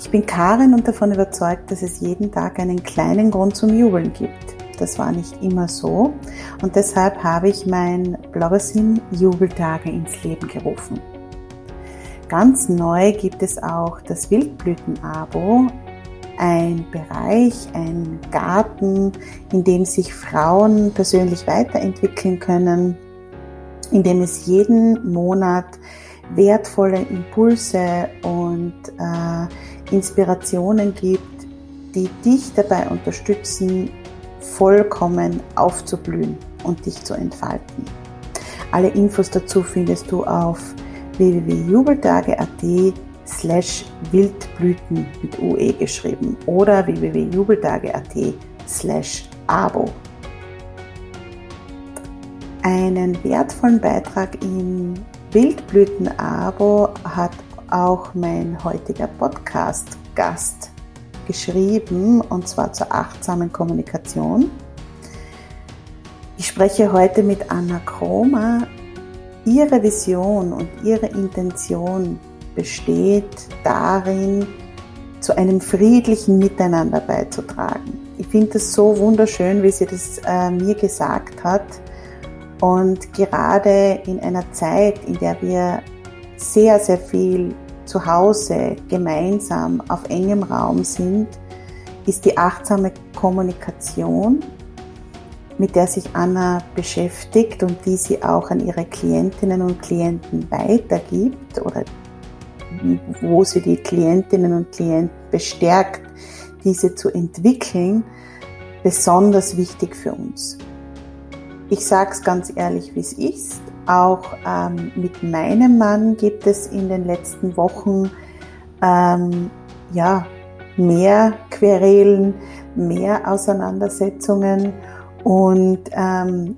Ich bin Karin und davon überzeugt, dass es jeden Tag einen kleinen Grund zum Jubeln gibt. Das war nicht immer so und deshalb habe ich mein Bloggersim Jubeltage ins Leben gerufen. Ganz neu gibt es auch das Wildblüten-Abo, ein Bereich, ein Garten, in dem sich Frauen persönlich weiterentwickeln können, in dem es jeden Monat wertvolle Impulse und äh, Inspirationen gibt, die dich dabei unterstützen, vollkommen aufzublühen und dich zu entfalten. Alle Infos dazu findest du auf www.jubeltage.at slash Wildblüten mit UE geschrieben oder www.jubeltage.at slash Abo. Einen wertvollen Beitrag im Wildblüten-Abo hat auch mein heutiger Podcast-Gast geschrieben, und zwar zur achtsamen Kommunikation. Ich spreche heute mit Anna Kromer. Ihre Vision und ihre Intention besteht darin, zu einem friedlichen Miteinander beizutragen. Ich finde es so wunderschön, wie sie das äh, mir gesagt hat. Und gerade in einer Zeit, in der wir sehr, sehr viel zu Hause gemeinsam auf engem Raum sind, ist die achtsame Kommunikation, mit der sich Anna beschäftigt und die sie auch an ihre Klientinnen und Klienten weitergibt oder wo sie die Klientinnen und Klienten bestärkt, diese zu entwickeln, besonders wichtig für uns. Ich sage es ganz ehrlich, wie es ist. Auch ähm, mit meinem Mann gibt es in den letzten Wochen ähm, ja, mehr Querelen, mehr Auseinandersetzungen und ähm,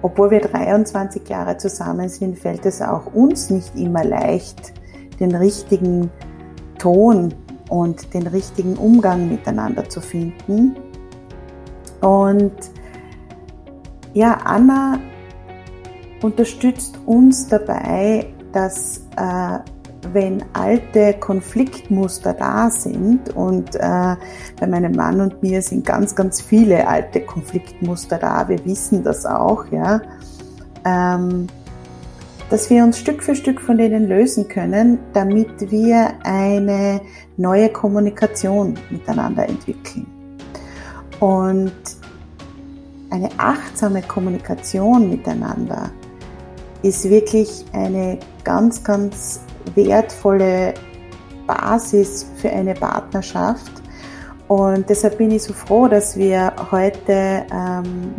obwohl wir 23 Jahre zusammen sind, fällt es auch uns nicht immer leicht, den richtigen Ton und den richtigen Umgang miteinander zu finden. Und ja, Anna unterstützt uns dabei, dass äh, wenn alte Konfliktmuster da sind und äh, bei meinem Mann und mir sind ganz, ganz viele alte Konfliktmuster da, wir wissen das auch, ja, ähm, dass wir uns Stück für Stück von denen lösen können, damit wir eine neue Kommunikation miteinander entwickeln. Und eine achtsame Kommunikation miteinander ist wirklich eine ganz, ganz wertvolle Basis für eine Partnerschaft. Und deshalb bin ich so froh, dass wir heute ähm,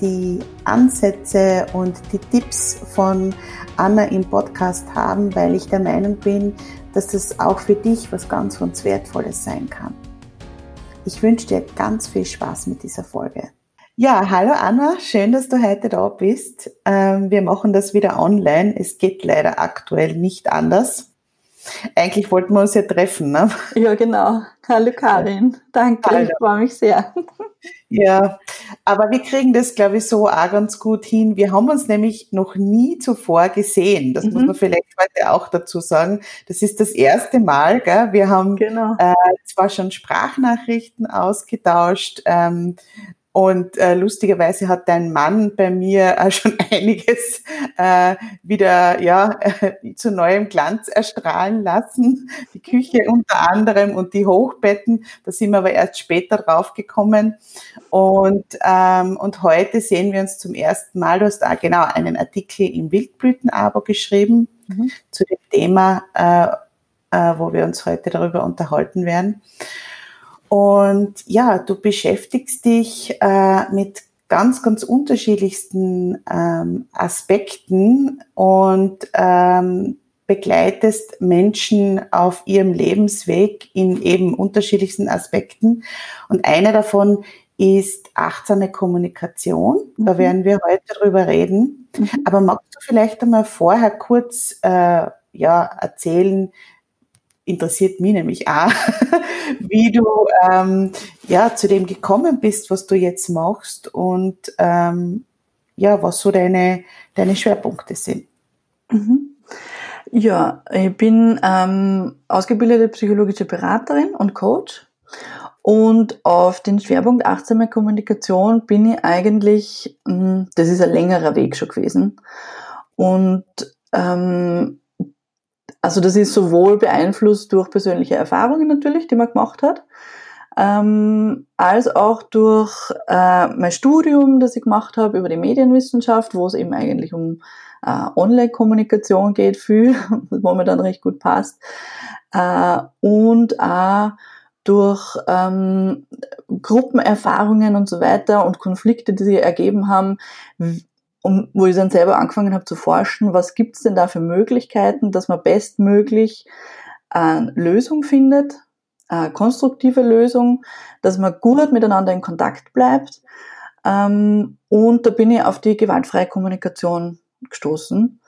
die Ansätze und die Tipps von Anna im Podcast haben, weil ich der Meinung bin, dass das auch für dich was ganz, ganz Wertvolles sein kann. Ich wünsche dir ganz viel Spaß mit dieser Folge. Ja, hallo Anna, schön, dass du heute da bist. Ähm, wir machen das wieder online. Es geht leider aktuell nicht anders. Eigentlich wollten wir uns ja treffen, ne? Ja, genau. Hallo Karin. Danke, Hallo. ich freue mich sehr. Ja, aber wir kriegen das, glaube ich, so auch ganz gut hin. Wir haben uns nämlich noch nie zuvor gesehen. Das mhm. muss man vielleicht heute auch dazu sagen. Das ist das erste Mal. Gell? Wir haben genau. äh, zwar schon Sprachnachrichten ausgetauscht, ähm, und äh, lustigerweise hat dein Mann bei mir äh, schon einiges äh, wieder ja äh, zu neuem Glanz erstrahlen lassen. Die Küche unter anderem und die Hochbetten. Da sind wir aber erst später draufgekommen. Und ähm, und heute sehen wir uns zum ersten Mal. Du hast da genau einen Artikel im Wildblütenabo geschrieben mhm. zu dem Thema, äh, äh, wo wir uns heute darüber unterhalten werden. Und ja, du beschäftigst dich äh, mit ganz, ganz unterschiedlichsten ähm, Aspekten und ähm, begleitest Menschen auf ihrem Lebensweg in eben unterschiedlichsten Aspekten. Und einer davon ist achtsame Kommunikation. Mhm. Da werden wir heute drüber reden. Mhm. Aber magst du vielleicht einmal vorher kurz äh, ja, erzählen, interessiert mich nämlich auch, wie du ähm, ja zu dem gekommen bist, was du jetzt machst und ähm, ja, was so deine, deine Schwerpunkte sind. Mhm. Ja, ich bin ähm, ausgebildete psychologische Beraterin und Coach und auf den Schwerpunkt achtsame Kommunikation bin ich eigentlich, hm, das ist ein längerer Weg schon gewesen und ähm, also das ist sowohl beeinflusst durch persönliche Erfahrungen natürlich, die man gemacht hat, ähm, als auch durch äh, mein Studium, das ich gemacht habe über die Medienwissenschaft, wo es eben eigentlich um äh, Online-Kommunikation geht, viel, wo mir dann recht gut passt, äh, und auch durch ähm, Gruppenerfahrungen und so weiter und Konflikte, die sich ergeben haben, und wo ich dann selber angefangen habe zu forschen, was gibt's denn da für Möglichkeiten, dass man bestmöglich eine Lösung findet, eine konstruktive Lösung, dass man gut miteinander in Kontakt bleibt. Ähm, und da bin ich auf die gewaltfreie Kommunikation gestoßen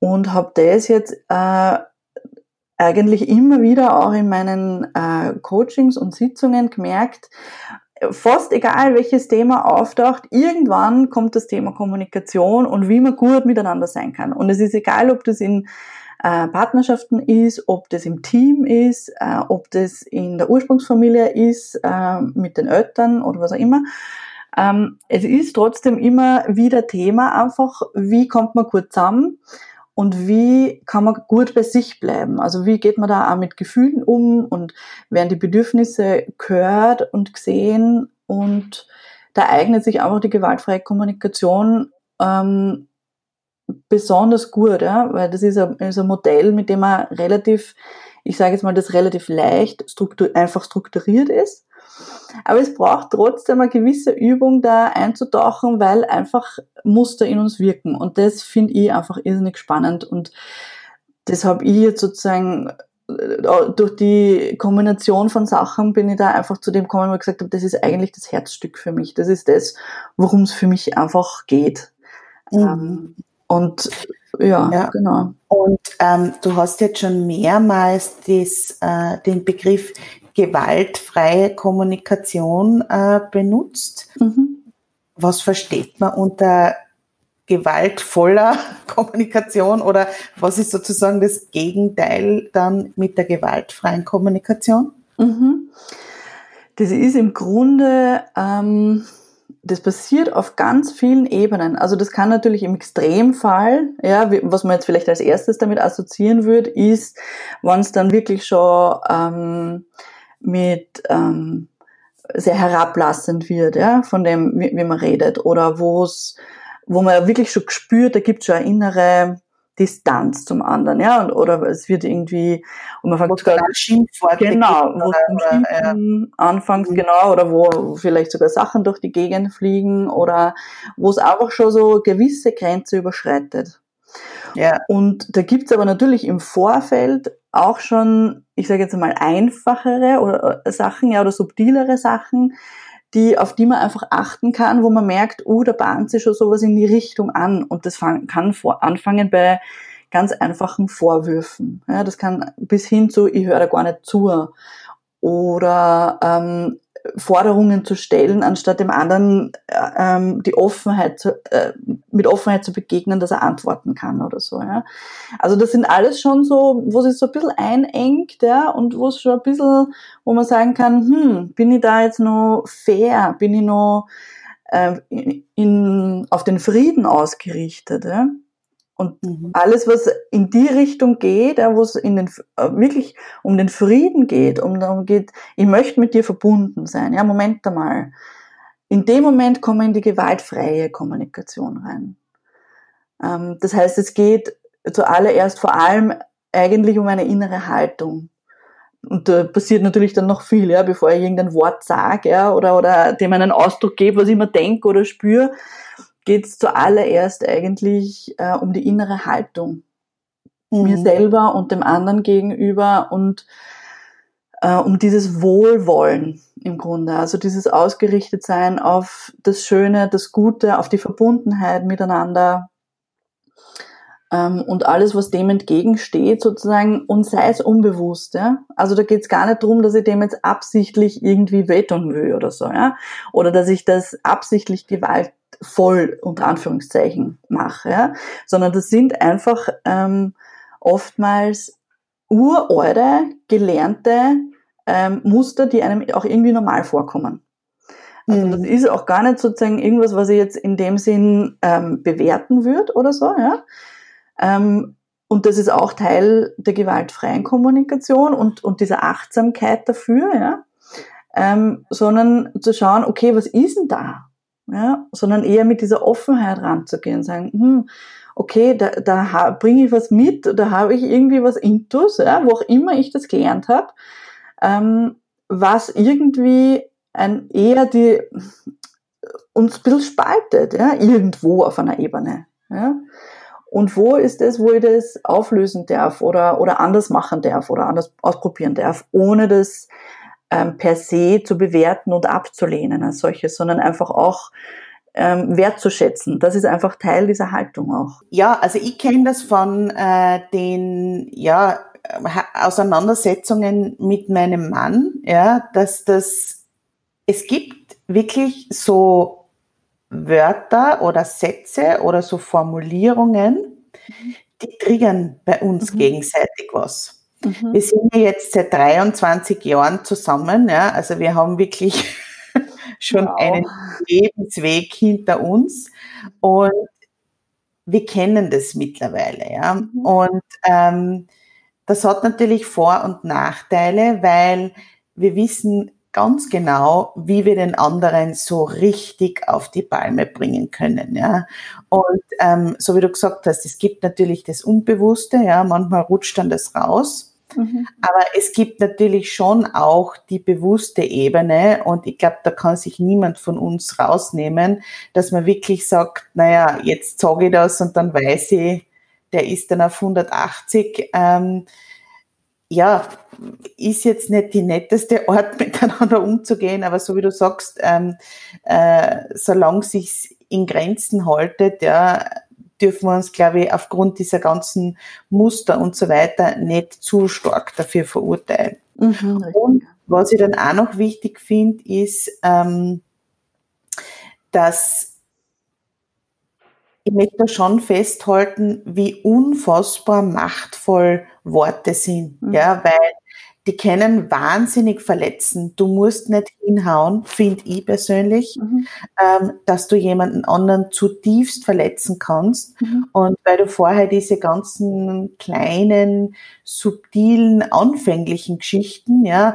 und habe das jetzt äh, eigentlich immer wieder auch in meinen äh, Coachings und Sitzungen gemerkt, fast egal welches Thema auftaucht, irgendwann kommt das Thema Kommunikation und wie man gut miteinander sein kann. Und es ist egal, ob das in äh, Partnerschaften ist, ob das im Team ist, äh, ob das in der Ursprungsfamilie ist, äh, mit den Eltern oder was auch immer. Ähm, es ist trotzdem immer wieder Thema einfach, wie kommt man gut zusammen und wie kann man gut bei sich bleiben? Also wie geht man da auch mit Gefühlen um und werden die Bedürfnisse gehört und gesehen und da eignet sich einfach die gewaltfreie Kommunikation ähm, besonders gut, ja? weil das ist ein, ist ein Modell, mit dem man relativ, ich sage jetzt mal, das relativ leicht struktur, einfach strukturiert ist aber es braucht trotzdem eine gewisse Übung, da einzutauchen, weil einfach Muster in uns wirken. Und das finde ich einfach irrsinnig spannend. Und das habe ich jetzt sozusagen äh, durch die Kombination von Sachen bin ich da einfach zu dem gekommen, wo ich gesagt habe, das ist eigentlich das Herzstück für mich. Das ist das, worum es für mich einfach geht. Mhm. Ähm, und ja, ja, genau. Und ähm, du hast jetzt schon mehrmals das, äh, den Begriff gewaltfreie Kommunikation äh, benutzt. Mhm. Was versteht man unter gewaltvoller Kommunikation oder was ist sozusagen das Gegenteil dann mit der gewaltfreien Kommunikation? Mhm. Das ist im Grunde, ähm, das passiert auf ganz vielen Ebenen. Also das kann natürlich im Extremfall, ja, was man jetzt vielleicht als erstes damit assoziieren würde, ist, wenn es dann wirklich schon ähm, mit ähm, sehr herablassend wird, ja, von dem, wie, wie man redet, oder wo es, wo man wirklich schon spürt, da gibt es schon eine innere Distanz zum anderen, ja, und, oder es wird irgendwie, und man fängt sogar, Schimpfworte genau, wo es ja. anfängt, mhm. genau, oder wo vielleicht sogar Sachen durch die Gegend fliegen, oder wo es einfach schon so gewisse Grenze überschreitet. Ja. Und da gibt's aber natürlich im Vorfeld auch schon, ich sage jetzt mal, einfachere oder äh, Sachen, ja, oder subtilere Sachen, die, auf die man einfach achten kann, wo man merkt, oh, da bahnt sich schon sowas in die Richtung an. Und das fang, kann vor, anfangen bei ganz einfachen Vorwürfen. Ja, das kann bis hin zu, ich höre da gar nicht zu. Oder ähm, Forderungen zu stellen, anstatt dem anderen äh, ähm, die Offenheit zu, äh, mit Offenheit zu begegnen, dass er antworten kann oder so. Ja. Also das sind alles schon so, wo sich so ein bisschen einengt, ja, und wo es schon ein bisschen, wo man sagen kann, hm, bin ich da jetzt noch fair, bin ich noch äh, in, auf den Frieden ausgerichtet, ja. Und mhm. alles, was in die Richtung geht, wo es in den, äh, wirklich um den Frieden geht, um darum geht, ich möchte mit dir verbunden sein. Ja, Moment einmal. In dem Moment kommen wir in die gewaltfreie Kommunikation rein. Ähm, das heißt, es geht zuallererst vor allem eigentlich um eine innere Haltung. Und da passiert natürlich dann noch viel, ja, bevor ich irgendein Wort sage, ja, oder, oder dem einen Ausdruck gebe, was ich mir denke oder spüre geht es zuallererst eigentlich äh, um die innere Haltung. Mhm. Mir selber und dem anderen gegenüber und äh, um dieses Wohlwollen im Grunde. Also dieses Ausgerichtetsein auf das Schöne, das Gute, auf die Verbundenheit miteinander ähm, und alles, was dem entgegensteht, sozusagen, und sei es unbewusst. Ja? Also da geht es gar nicht darum, dass ich dem jetzt absichtlich irgendwie wehtun will oder so, ja. Oder dass ich das absichtlich Gewalt voll unter Anführungszeichen mache, ja? sondern das sind einfach ähm, oftmals uralte, gelernte ähm, Muster, die einem auch irgendwie normal vorkommen. Also das mhm. ist auch gar nicht sozusagen irgendwas, was ich jetzt in dem Sinn ähm, bewerten würde oder so, ja. Ähm, und das ist auch Teil der gewaltfreien Kommunikation und, und dieser Achtsamkeit dafür, ja. Ähm, sondern zu schauen, okay, was ist denn da? ja, sondern eher mit dieser Offenheit ranzugehen, sagen, hm, okay, da, da bringe ich was mit, da habe ich irgendwie was intus, ja, wo auch immer ich das gelernt habe, ähm, was irgendwie ein eher die uns ein bisschen spaltet, ja, irgendwo auf einer Ebene. Ja. Und wo ist es, wo ich das auflösen darf oder, oder anders machen darf oder anders ausprobieren darf, ohne das ähm, per se zu bewerten und abzulehnen als solches, sondern einfach auch ähm, wertzuschätzen. Das ist einfach Teil dieser Haltung auch. Ja, also ich kenne das von äh, den ja, Auseinandersetzungen mit meinem Mann, ja, dass das es gibt wirklich so Wörter oder Sätze oder so Formulierungen, die triggern bei uns mhm. gegenseitig was. Mhm. Wir sind ja jetzt seit 23 Jahren zusammen, ja, also wir haben wirklich schon wow. einen Lebensweg hinter uns und wir kennen das mittlerweile, ja. Mhm. Und ähm, das hat natürlich Vor- und Nachteile, weil wir wissen ganz genau, wie wir den anderen so richtig auf die Palme bringen können, ja. Und ähm, so wie du gesagt hast, es gibt natürlich das Unbewusste, ja. Manchmal rutscht dann das raus. Mhm. Aber es gibt natürlich schon auch die bewusste Ebene und ich glaube, da kann sich niemand von uns rausnehmen, dass man wirklich sagt, naja, jetzt sage ich das und dann weiß ich, der ist dann auf 180. Ähm, ja, ist jetzt nicht die netteste Art, miteinander umzugehen, aber so wie du sagst, ähm, äh, solange sich in Grenzen haltet, ja, dürfen wir uns, glaube ich, aufgrund dieser ganzen Muster und so weiter nicht zu stark dafür verurteilen. Mhm, und was ich dann auch noch wichtig finde, ist, ähm, dass ich möchte schon festhalten, wie unfassbar machtvoll Worte sind, mhm. ja, weil die können wahnsinnig verletzen. Du musst nicht hinhauen, finde ich persönlich, mhm. ähm, dass du jemanden anderen zutiefst verletzen kannst. Mhm. Und weil du vorher diese ganzen kleinen, subtilen, anfänglichen Geschichten, ja,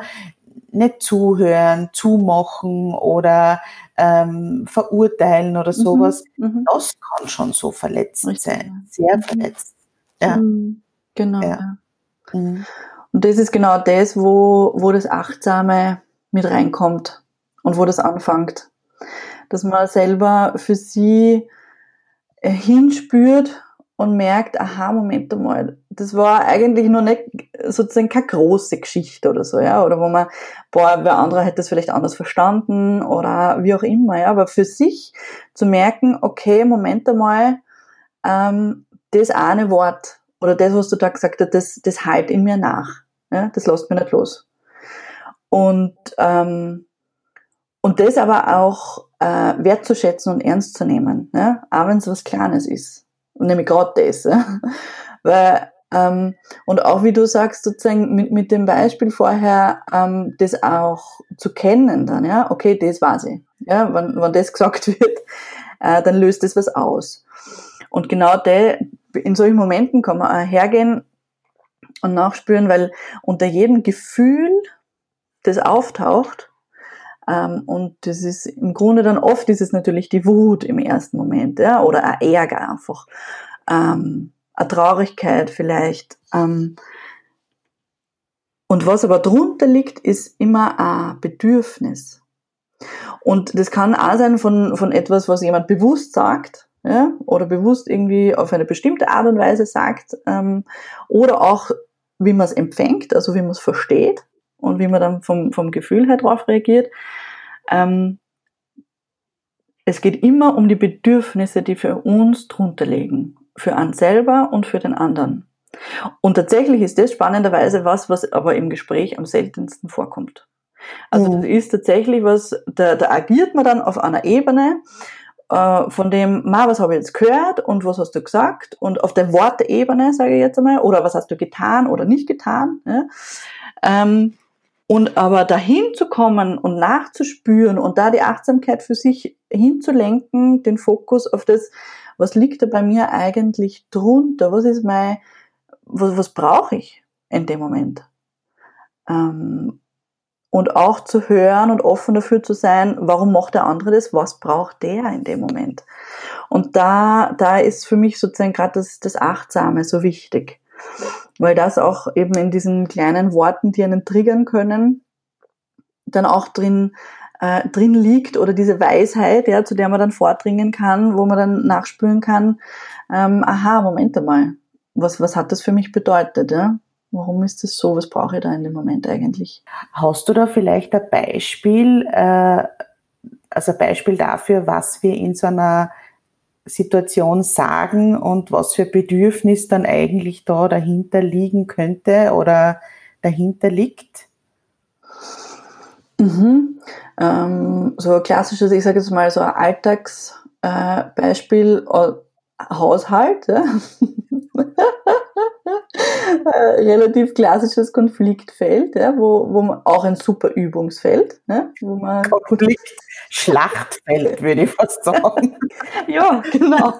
nicht zuhören, zumachen oder ähm, verurteilen oder mhm. sowas, mhm. das kann schon so verletzend Richtig. sein. Sehr mhm. verletzend. Ja. Mhm. Genau. Ja. Ja. Und das ist genau das, wo, wo das Achtsame mit reinkommt und wo das anfängt. Dass man selber für sie äh, hinspürt und merkt, aha, Moment einmal, das war eigentlich noch nicht sozusagen keine große Geschichte oder so, ja, oder wo man, boah, wer andere hätte das vielleicht anders verstanden oder wie auch immer, ja, aber für sich zu merken, okay, Moment einmal, ähm, das eine Wort oder das, was du da gesagt hast, das, das halt in mir nach. Ja? Das lässt mir nicht los. Und, ähm, und das aber auch äh, wertzuschätzen und ernst zu nehmen, ja? auch wenn es was Kleines ist. Und nämlich gerade das. Ja? Weil, ähm, und auch wie du sagst, sozusagen mit, mit dem Beispiel vorher, ähm, das auch zu kennen dann, ja, okay, das weiß ich. Ja, wenn, wenn das gesagt wird, äh, dann löst das was aus. Und genau der, in solchen Momenten kann man auch hergehen und nachspüren, weil unter jedem Gefühl, das auftaucht, und das ist im Grunde dann oft ist es natürlich die Wut im ersten Moment, ja, oder ein Ärger einfach, ähm, eine Traurigkeit vielleicht. Ähm, und was aber drunter liegt, ist immer ein Bedürfnis. Und das kann auch sein von, von etwas, was jemand bewusst sagt, ja, oder bewusst irgendwie auf eine bestimmte Art und Weise sagt, ähm, oder auch wie man es empfängt, also wie man es versteht und wie man dann vom, vom Gefühl her drauf reagiert. Ähm, es geht immer um die Bedürfnisse, die für uns drunter liegen, für einen selber und für den anderen. Und tatsächlich ist das spannenderweise was, was aber im Gespräch am seltensten vorkommt. Also mhm. das ist tatsächlich was, da, da agiert man dann auf einer Ebene, äh, von dem, ma, was habe ich jetzt gehört und was hast du gesagt und auf der Wortebene, sage ich jetzt einmal, oder was hast du getan oder nicht getan. Ja? Ähm, und aber dahin zu kommen und nachzuspüren und da die Achtsamkeit für sich hinzulenken, den Fokus auf das, was liegt da bei mir eigentlich drunter, was ist mein, was, was brauche ich in dem Moment? Ähm, und auch zu hören und offen dafür zu sein, warum macht der andere das, was braucht der in dem Moment. Und da, da ist für mich sozusagen gerade das, das Achtsame so wichtig, weil das auch eben in diesen kleinen Worten, die einen triggern können, dann auch drin, äh, drin liegt oder diese Weisheit, ja, zu der man dann vordringen kann, wo man dann nachspüren kann, ähm, aha, Moment einmal, was, was hat das für mich bedeutet, ja? Warum ist das so? Was brauche ich da in dem Moment eigentlich? Hast du da vielleicht ein Beispiel, äh, also ein Beispiel dafür, was wir in so einer Situation sagen und was für Bedürfnis dann eigentlich da dahinter liegen könnte oder dahinter liegt? Mhm. Ähm, so ein klassisches, ich sage jetzt mal so ein Alltagsbeispiel, äh, Haushalt. Ja? Äh, relativ klassisches Konfliktfeld, ja, wo, wo man auch ein super Übungsfeld, ja, wo man Konflikt, Schlachtfeld, würde ich fast sagen. ja, genau.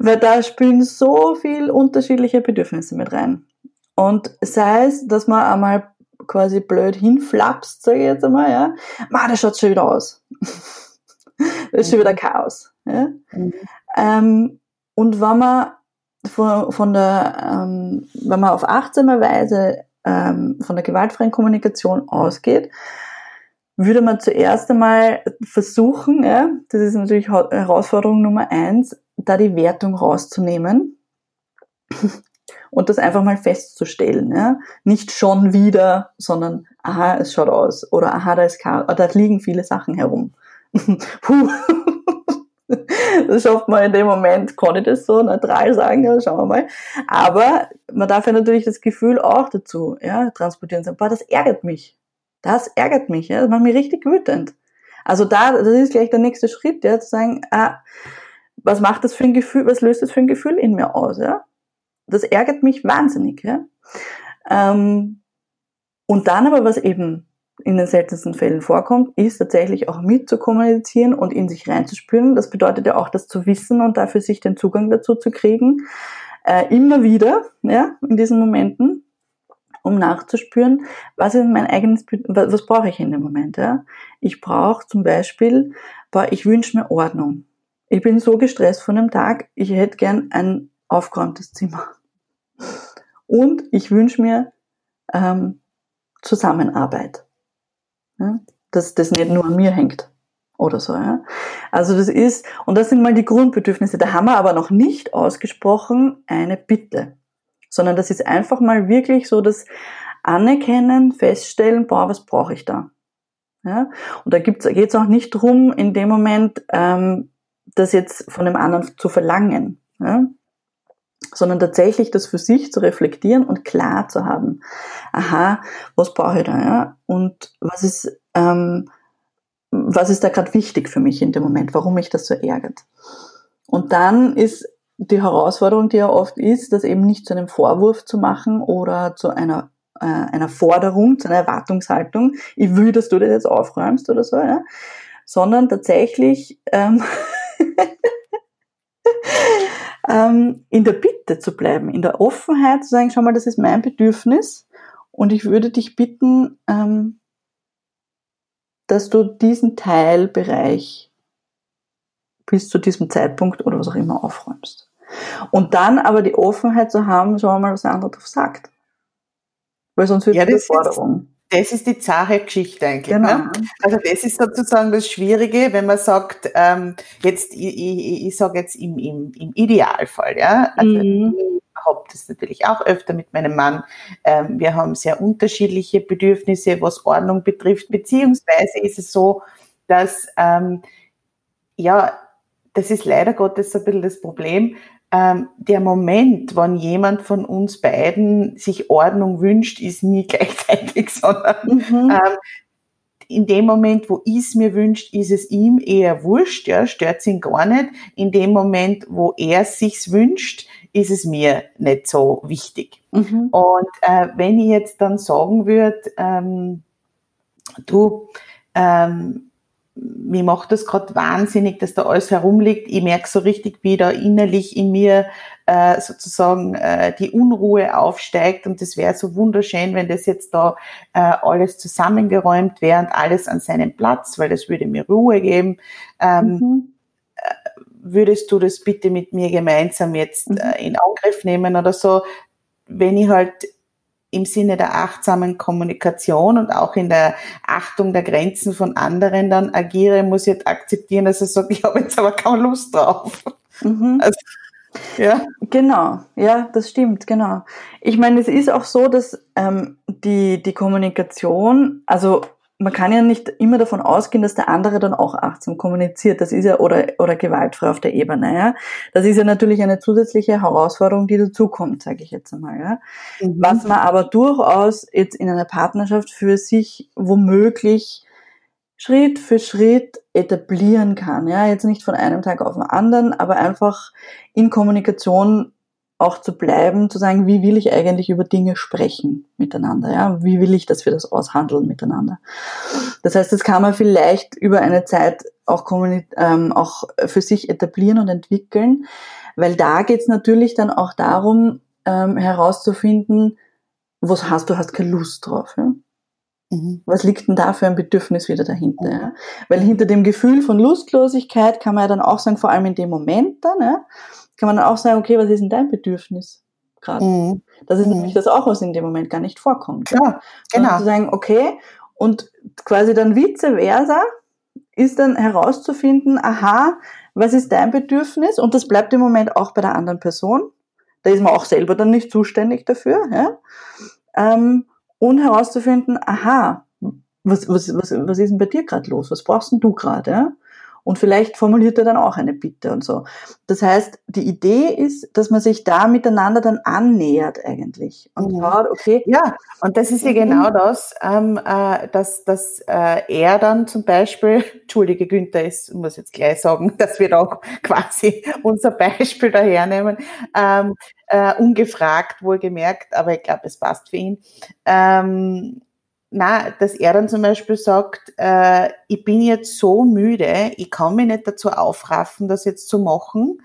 Weil da spielen so viel unterschiedliche Bedürfnisse mit rein. Und sei es, dass man einmal quasi blöd hinflapst, sage ich jetzt einmal, ja, Ma, das schaut schon wieder aus. das ist schon wieder Chaos. Ja? Mhm. Ähm, und wenn man von, von der, ähm, wenn man auf achtsame Weise ähm, von der gewaltfreien Kommunikation ausgeht, würde man zuerst einmal versuchen, ja, das ist natürlich Herausforderung Nummer eins, da die Wertung rauszunehmen und das einfach mal festzustellen. Ja. Nicht schon wieder, sondern aha, es schaut aus oder aha, da ist Chaos, da liegen viele Sachen herum. Puh, das schafft man in dem Moment, kann ich das so neutral sagen, ja, schauen wir mal. Aber man darf ja natürlich das Gefühl auch dazu ja, transportieren. Boah, das ärgert mich. Das ärgert mich, ja, das macht mich richtig wütend. Also da, das ist gleich der nächste Schritt, ja, zu sagen, ah, was macht das für ein Gefühl, was löst das für ein Gefühl in mir aus, ja? Das ärgert mich wahnsinnig, ja. Ähm, und dann aber, was eben in den seltensten Fällen vorkommt, ist tatsächlich auch mit zu kommunizieren und in sich reinzuspüren. Das bedeutet ja auch, das zu wissen und dafür sich den Zugang dazu zu kriegen. Äh, immer wieder, ja, in diesen Momenten, um nachzuspüren, was ist mein eigenes, was, brauche ich in dem Moment, ja. Ich brauche zum Beispiel, boah, ich wünsche mir Ordnung. Ich bin so gestresst von dem Tag, ich hätte gern ein aufgeräumtes Zimmer. Und ich wünsche mir ähm, Zusammenarbeit. Ja? Dass das nicht nur an mir hängt oder so. Ja? Also das ist, und das sind mal die Grundbedürfnisse. Da haben wir aber noch nicht ausgesprochen eine Bitte, sondern das ist einfach mal wirklich so das Anerkennen, feststellen, boah, was brauche ich da? Ja? Und da geht es auch nicht drum, in dem Moment ähm, das jetzt von dem anderen zu verlangen. Ja? sondern tatsächlich das für sich zu reflektieren und klar zu haben. Aha, was brauche ich da? Ja? Und was ist, ähm, was ist da gerade wichtig für mich in dem Moment, warum mich das so ärgert? Und dann ist die Herausforderung, die ja oft ist, das eben nicht zu einem Vorwurf zu machen oder zu einer, äh, einer Forderung, zu einer Erwartungshaltung, ich will, dass du das jetzt aufräumst oder so, ja? sondern tatsächlich ähm, ähm, in der Bitte zu bleiben, in der Offenheit zu sagen, schau mal, das ist mein Bedürfnis und ich würde dich bitten, ähm, dass du diesen Teilbereich bis zu diesem Zeitpunkt oder was auch immer aufräumst. Und dann aber die Offenheit zu haben, schauen wir mal, was der andere drauf sagt. Weil sonst wird ja, das Forderung. Das ist die zahre Geschichte eigentlich. Ne? Genau. Ne? Also das ist sozusagen das Schwierige, wenn man sagt, ähm, jetzt, ich, ich, ich sage jetzt im, im, im Idealfall, ja. Also mhm. ich habe das natürlich auch öfter mit meinem Mann. Ähm, wir haben sehr unterschiedliche Bedürfnisse, was Ordnung betrifft, beziehungsweise ist es so, dass ähm, ja, das ist leider Gottes ein bisschen das Problem ähm, der Moment, wann jemand von uns beiden sich Ordnung wünscht, ist nie gleichzeitig, sondern mhm. ähm, in dem Moment, wo ich es mir wünscht, ist es ihm eher wurscht, ja, stört ihn gar nicht. In dem Moment, wo er es sich wünscht, ist es mir nicht so wichtig. Mhm. Und äh, wenn ich jetzt dann sagen würde, ähm, du, ähm, mir macht das gerade wahnsinnig, dass da alles herumliegt. Ich merke so richtig, wie da innerlich in mir äh, sozusagen äh, die Unruhe aufsteigt und das wäre so wunderschön, wenn das jetzt da äh, alles zusammengeräumt wäre und alles an seinem Platz, weil das würde mir Ruhe geben. Ähm, mhm. Äh, würdest du das bitte mit mir gemeinsam jetzt mhm. äh, in Angriff nehmen oder so? Wenn ich halt im Sinne der achtsamen Kommunikation und auch in der Achtung der Grenzen von anderen dann agiere, muss ich jetzt akzeptieren, dass er sagt, ich habe jetzt aber keine Lust drauf. Mhm. Also, ja. Genau, ja, das stimmt, genau. Ich meine, es ist auch so, dass ähm, die, die Kommunikation, also man kann ja nicht immer davon ausgehen, dass der andere dann auch achtsam kommuniziert. Das ist ja, oder, oder gewaltfrei auf der Ebene, ja. Das ist ja natürlich eine zusätzliche Herausforderung, die dazukommt, sage ich jetzt einmal, ja. Mhm. Was man aber durchaus jetzt in einer Partnerschaft für sich womöglich Schritt für Schritt etablieren kann, ja. Jetzt nicht von einem Tag auf den anderen, aber einfach in Kommunikation auch zu bleiben, zu sagen, wie will ich eigentlich über Dinge sprechen miteinander, ja, wie will ich, dass wir das aushandeln miteinander. Das heißt, das kann man vielleicht über eine Zeit auch, ähm, auch für sich etablieren und entwickeln, weil da geht es natürlich dann auch darum, ähm, herauszufinden, was hast du, hast keine Lust drauf. Ja? Mhm. Was liegt denn da für ein Bedürfnis wieder dahinter? Ja? Weil hinter dem Gefühl von Lustlosigkeit kann man ja dann auch sagen, vor allem in dem Moment dann, ja, kann man dann auch sagen, okay, was ist denn dein Bedürfnis gerade? Mhm. Das ist mhm. nämlich das auch, was in dem Moment gar nicht vorkommt. Klar, genau. Und zu sagen, okay, und quasi dann vice versa ist dann herauszufinden, aha, was ist dein Bedürfnis? Und das bleibt im Moment auch bei der anderen Person. Da ist man auch selber dann nicht zuständig dafür. Ja? Ähm, und herauszufinden, aha, was, was, was, was ist denn bei dir gerade los? Was brauchst denn du gerade? Ja? Und vielleicht formuliert er dann auch eine Bitte und so. Das heißt, die Idee ist, dass man sich da miteinander dann annähert eigentlich und mhm. schaut, okay. Ja, und das ist ja genau das, ähm, äh, dass, dass äh, er dann zum Beispiel, Entschuldige Günther, ich muss jetzt gleich sagen, dass wir da auch quasi unser Beispiel dahernehmen, ähm, äh, ungefragt wohlgemerkt, aber ich glaube, es passt für ihn. Ähm, na, dass er dann zum Beispiel sagt, äh, ich bin jetzt so müde, ich kann mich nicht dazu aufraffen, das jetzt zu machen.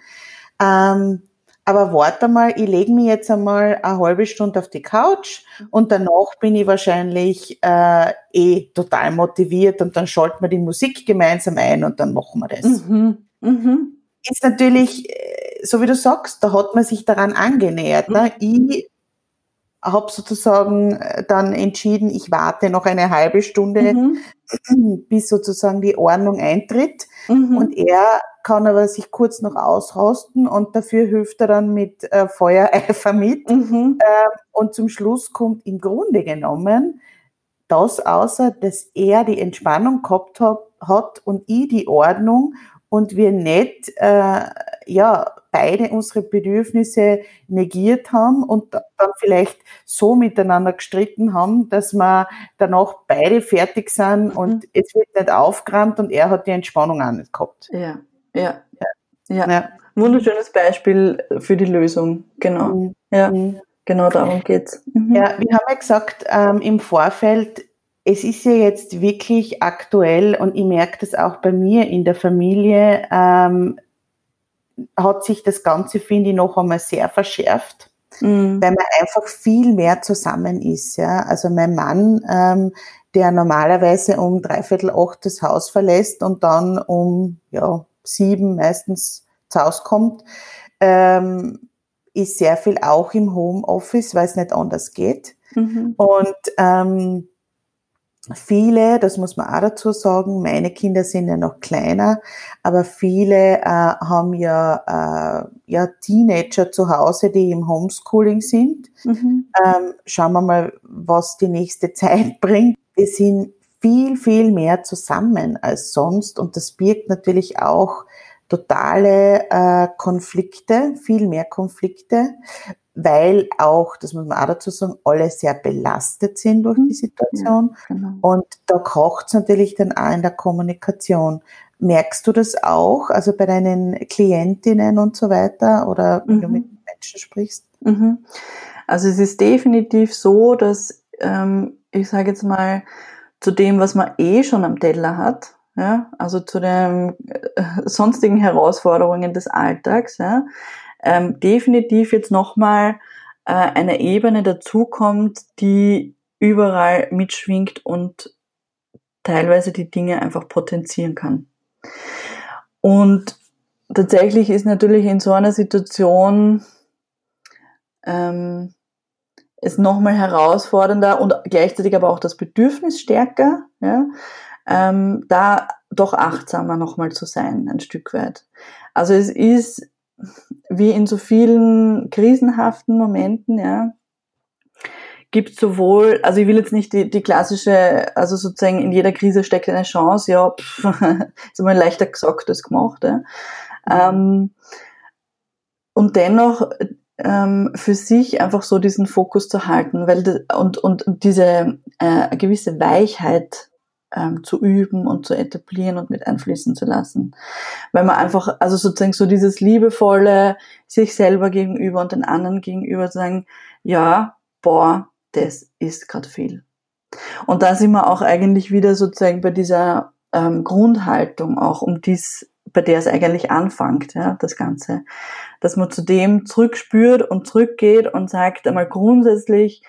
Ähm, aber warte mal, ich lege mich jetzt einmal eine halbe Stunde auf die Couch und danach bin ich wahrscheinlich äh, eh total motiviert und dann schalten wir die Musik gemeinsam ein und dann machen wir das. Mhm. Mhm. Ist natürlich, äh, so wie du sagst, da hat man sich daran angenähert. Ne? Mhm. Ich habe sozusagen äh, dann entschieden, ich warte noch eine halbe Stunde, mhm. bis sozusagen die Ordnung eintritt. Mhm. Und er kann aber sich kurz noch ausrosten und dafür hilft er dann mit äh, Feuereifer mit. Mhm. Äh, und zum Schluss kommt im Grunde genommen das außer, dass er die Entspannung gehabt hat, hat und ich die Ordnung und wir nicht, äh, ja, beide unsere Bedürfnisse negiert haben und dann vielleicht so miteinander gestritten haben, dass wir danach beide fertig sind mhm. und es wird nicht aufgeräumt und er hat die Entspannung auch nicht gehabt. Ja, ja, ja. ja. ja. Wunderschönes Beispiel für die Lösung, genau. Mhm. Ja, mhm. genau darum geht's. Mhm. Ja, wir haben ja gesagt ähm, im Vorfeld, es ist ja jetzt wirklich aktuell und ich merke das auch bei mir in der Familie, ähm, hat sich das Ganze, finde ich, noch einmal sehr verschärft, mhm. weil man einfach viel mehr zusammen ist. Ja? Also mein Mann, ähm, der normalerweise um dreiviertel acht das Haus verlässt und dann um ja, sieben meistens zu Hause kommt, ähm, ist sehr viel auch im Homeoffice, weil es nicht anders geht. Mhm. Und ähm, Viele, das muss man auch dazu sagen, meine Kinder sind ja noch kleiner, aber viele äh, haben ja, äh, ja Teenager zu Hause, die im Homeschooling sind. Mhm. Ähm, schauen wir mal, was die nächste Zeit bringt. Wir sind viel, viel mehr zusammen als sonst und das birgt natürlich auch totale äh, Konflikte, viel mehr Konflikte, weil auch, das muss man auch dazu sagen, alle sehr belastet sind durch die mhm. Situation. Ja, genau. Und da kocht es natürlich dann auch in der Kommunikation. Merkst du das auch, also bei deinen Klientinnen und so weiter oder wenn mhm. du mit Menschen sprichst? Mhm. Also es ist definitiv so, dass ähm, ich sage jetzt mal, zu dem, was man eh schon am Teller hat, ja, also zu den äh, sonstigen Herausforderungen des Alltags, ja, ähm, definitiv jetzt nochmal äh, eine Ebene dazukommt, die überall mitschwingt und teilweise die Dinge einfach potenzieren kann. Und tatsächlich ist natürlich in so einer Situation ähm, es nochmal herausfordernder und gleichzeitig aber auch das Bedürfnis stärker, ja, ähm, da doch achtsamer nochmal zu sein, ein Stück weit. Also es ist wie in so vielen krisenhaften Momenten, ja, gibt sowohl, also ich will jetzt nicht die, die klassische, also sozusagen in jeder Krise steckt eine Chance, ja, pff, ist immer leichter gesagt als gemacht, ja. Ähm, und dennoch ähm, für sich einfach so diesen Fokus zu halten, weil und, und diese äh, gewisse Weichheit ähm, zu üben und zu etablieren und mit einfließen zu lassen. Weil man einfach, also sozusagen so dieses liebevolle sich selber gegenüber und den anderen gegenüber zu sagen, ja, boah, das ist gerade viel. Und da sind wir auch eigentlich wieder sozusagen bei dieser ähm, Grundhaltung auch, um dies, bei der es eigentlich anfängt, ja, das Ganze. Dass man zu dem zurückspürt und zurückgeht und sagt einmal grundsätzlich,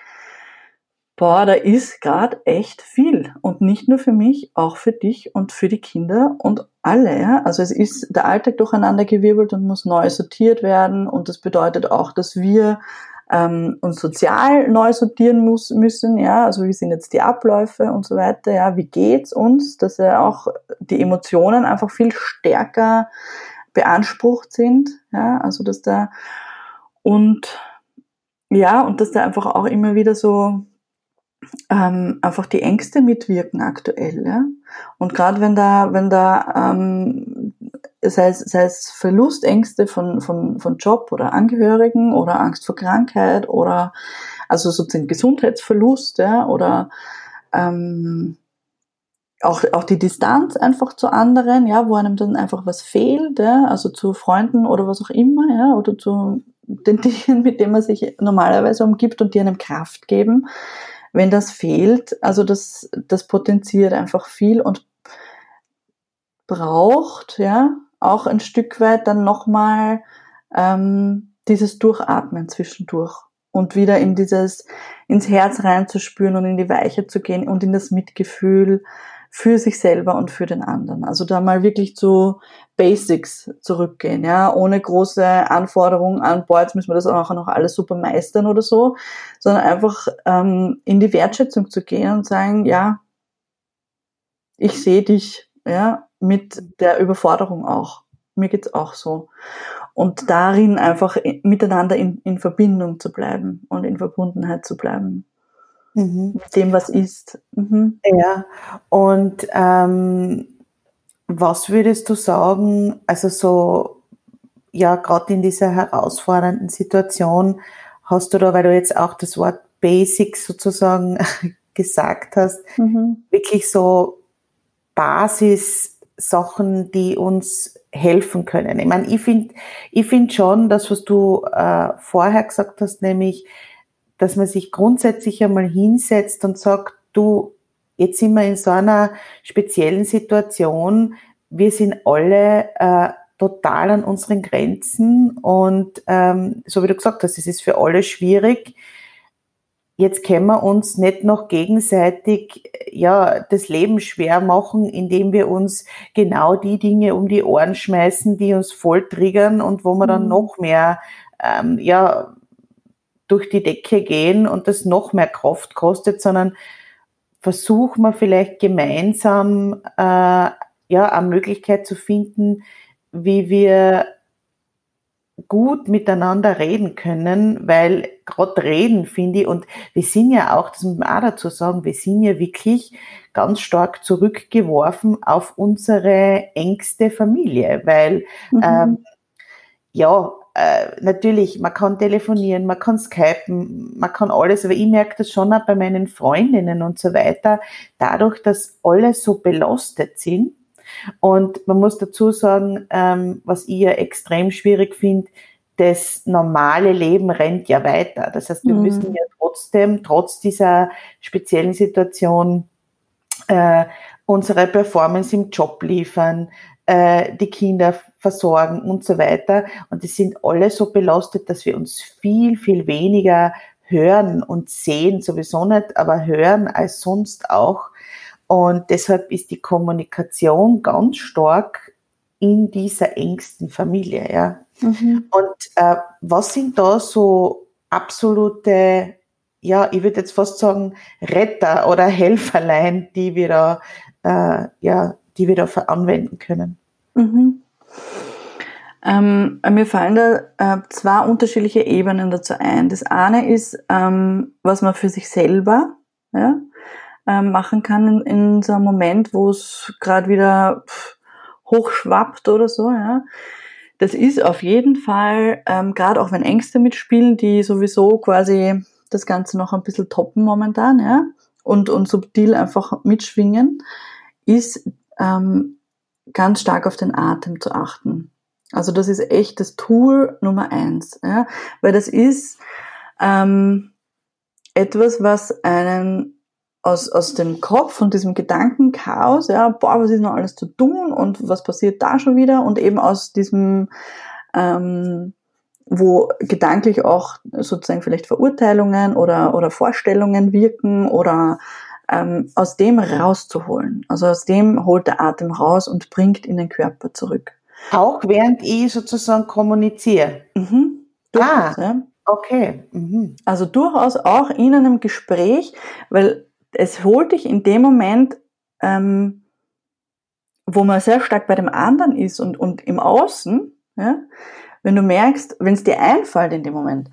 boah, da ist gerade echt viel. Und nicht nur für mich, auch für dich und für die Kinder und alle. Ja? Also es ist der Alltag durcheinandergewirbelt und muss neu sortiert werden. Und das bedeutet auch, dass wir ähm, uns sozial neu sortieren muss, müssen. Ja? Also wie sind jetzt die Abläufe und so weiter. Ja? Wie geht's uns? Dass ja auch die Emotionen einfach viel stärker beansprucht sind. Ja? Also dass da und ja, und dass da einfach auch immer wieder so ähm, einfach die Ängste mitwirken aktuell. Ja? Und gerade wenn da, wenn da ähm, sei, es, sei es Verlustängste von, von, von Job oder Angehörigen oder Angst vor Krankheit oder also sozusagen Gesundheitsverlust ja, oder ähm, auch, auch die Distanz einfach zu anderen, ja, wo einem dann einfach was fehlt, ja, also zu Freunden oder was auch immer, ja, oder zu den Dingen, mit denen man sich normalerweise umgibt und die einem Kraft geben wenn das fehlt, also das, das potenziert einfach viel und braucht ja auch ein Stück weit dann nochmal ähm, dieses Durchatmen zwischendurch und wieder in dieses ins Herz reinzuspüren und in die Weiche zu gehen und in das Mitgefühl für sich selber und für den anderen. Also da mal wirklich zu Basics zurückgehen, ja, ohne große Anforderungen an, jetzt müssen wir das auch noch alles super meistern oder so, sondern einfach ähm, in die Wertschätzung zu gehen und sagen, ja, ich sehe dich, ja, mit der Überforderung auch. Mir geht's auch so. Und darin einfach miteinander in, in Verbindung zu bleiben und in Verbundenheit zu bleiben mhm. mit dem, was ist. Mhm. Ja, und ähm, was würdest du sagen, also so, ja, gerade in dieser herausfordernden Situation hast du da, weil du jetzt auch das Wort Basics sozusagen gesagt hast, mhm. wirklich so Basissachen, die uns helfen können. Ich meine, ich finde ich find schon, das, was du äh, vorher gesagt hast, nämlich, dass man sich grundsätzlich einmal hinsetzt und sagt, du, jetzt sind wir in so einer speziellen Situation, wir sind alle äh, total an unseren Grenzen und ähm, so wie du gesagt hast, es ist für alle schwierig. Jetzt können wir uns nicht noch gegenseitig ja das Leben schwer machen, indem wir uns genau die Dinge um die Ohren schmeißen, die uns voll triggern und wo wir dann mhm. noch mehr ähm, ja durch die Decke gehen und das noch mehr Kraft kostet, sondern versuchen wir vielleicht gemeinsam äh, ja eine Möglichkeit zu finden, wie wir gut miteinander reden können, weil gerade reden finde ich, und wir sind ja auch, das muss man auch dazu sagen, wir sind ja wirklich ganz stark zurückgeworfen auf unsere engste Familie, weil mhm. ähm, ja, äh, natürlich, man kann telefonieren, man kann skypen, man kann alles, aber ich merke das schon auch bei meinen Freundinnen und so weiter, dadurch, dass alle so belastet sind, und man muss dazu sagen, ähm, was ich ja extrem schwierig finde, das normale Leben rennt ja weiter. Das heißt, wir mhm. müssen ja trotzdem, trotz dieser speziellen Situation, äh, unsere Performance im Job liefern, äh, die Kinder versorgen und so weiter. Und die sind alle so belastet, dass wir uns viel, viel weniger hören und sehen, sowieso nicht, aber hören als sonst auch. Und deshalb ist die Kommunikation ganz stark in dieser engsten Familie. Ja. Mhm. Und äh, was sind da so absolute, ja, ich würde jetzt fast sagen, Retter oder Helferlein, die wir da, äh, ja, die wir da anwenden können? Mhm. Ähm, mir fallen da äh, zwei unterschiedliche Ebenen dazu ein. Das eine ist, ähm, was man für sich selber, ja, ähm, machen kann in, in, so einem Moment, wo es gerade wieder hochschwappt oder so. Ja. Das ist auf jeden Fall, ähm, gerade auch wenn Ängste mitspielen, die sowieso quasi das Ganze noch ein bisschen toppen momentan, ja, und, und subtil einfach mitschwingen, ist ähm, ganz stark auf den Atem zu achten. Also das ist echt das Tool Nummer eins, ja, weil das ist ähm, etwas, was einen aus, aus dem Kopf und diesem Gedankenchaos, ja, boah, was ist noch alles zu tun und was passiert da schon wieder und eben aus diesem, ähm, wo gedanklich auch sozusagen vielleicht Verurteilungen oder, oder Vorstellungen wirken oder ähm, aus dem rauszuholen. Also aus dem holt der Atem raus und bringt in den Körper zurück. Auch während ich sozusagen kommuniziere. Mhm. Durchaus, ah, ja. okay. Mhm. Also durchaus auch in einem Gespräch, weil es holt dich in dem Moment, ähm, wo man sehr stark bei dem anderen ist und, und im Außen, ja, wenn du merkst, wenn es dir einfällt in dem Moment,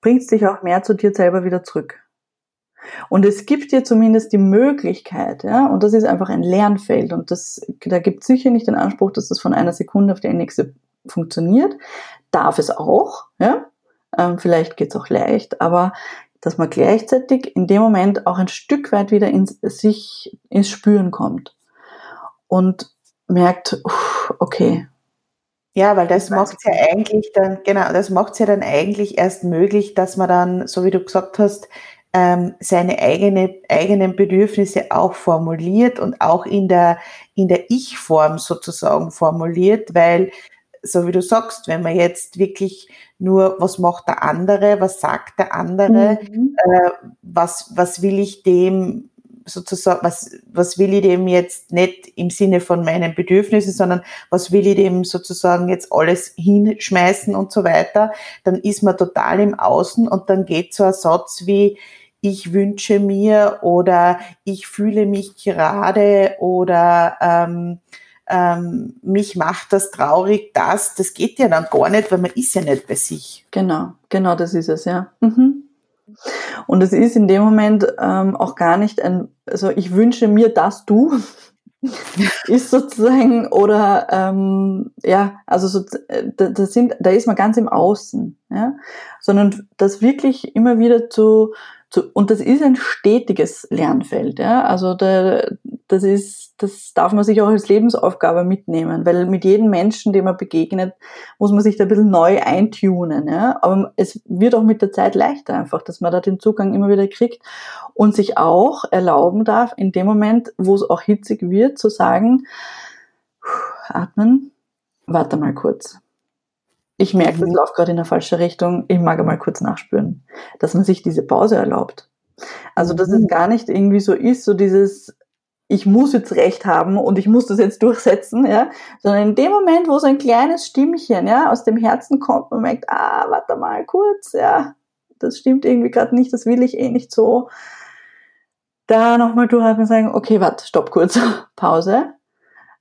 bringt es dich auch mehr zu dir selber wieder zurück. Und es gibt dir zumindest die Möglichkeit, ja, und das ist einfach ein Lernfeld und das, da gibt es sicher nicht den Anspruch, dass das von einer Sekunde auf die nächste funktioniert. Darf es auch, ja, ähm, vielleicht geht's auch leicht, aber dass man gleichzeitig in dem Moment auch ein Stück weit wieder ins sich ins Spüren kommt und merkt, okay. Ja, weil das macht ja eigentlich dann, genau, das macht ja dann eigentlich erst möglich, dass man dann, so wie du gesagt hast, ähm, seine eigene, eigenen Bedürfnisse auch formuliert und auch in der, in der Ich-Form sozusagen formuliert, weil so wie du sagst, wenn man jetzt wirklich nur, was macht der andere, was sagt der andere, mhm. äh, was, was will ich dem sozusagen, was, was will ich dem jetzt nicht im Sinne von meinen Bedürfnissen, sondern was will ich dem sozusagen jetzt alles hinschmeißen und so weiter, dann ist man total im Außen und dann geht so ein Satz wie, ich wünsche mir oder ich fühle mich gerade oder ähm, ähm, mich macht das traurig, das, das geht ja dann gar nicht, weil man ist ja nicht bei sich. Genau, genau, das ist es, ja. Mhm. Und es ist in dem Moment ähm, auch gar nicht ein, also ich wünsche mir, dass du, ist sozusagen oder ähm, ja, also so, da, da sind, da ist man ganz im Außen, ja, sondern das wirklich immer wieder zu zu, und das ist ein stetiges Lernfeld, ja. Also da, das ist, das darf man sich auch als Lebensaufgabe mitnehmen, weil mit jedem Menschen, dem man begegnet, muss man sich da ein bisschen neu eintunen, ja. Aber es wird auch mit der Zeit leichter einfach, dass man da den Zugang immer wieder kriegt und sich auch erlauben darf, in dem Moment, wo es auch hitzig wird, zu sagen, atmen, warte mal kurz ich merke, das mhm. läuft gerade in eine falsche Richtung, ich mag einmal kurz nachspüren, dass man sich diese Pause erlaubt. Also, dass es mhm. gar nicht irgendwie so ist, so dieses, ich muss jetzt Recht haben und ich muss das jetzt durchsetzen, ja, sondern in dem Moment, wo so ein kleines Stimmchen, ja, aus dem Herzen kommt, man merkt, ah, warte mal kurz, ja, das stimmt irgendwie gerade nicht, das will ich eh nicht so. Da nochmal durchatmen und sagen, okay, warte, stopp kurz, Pause.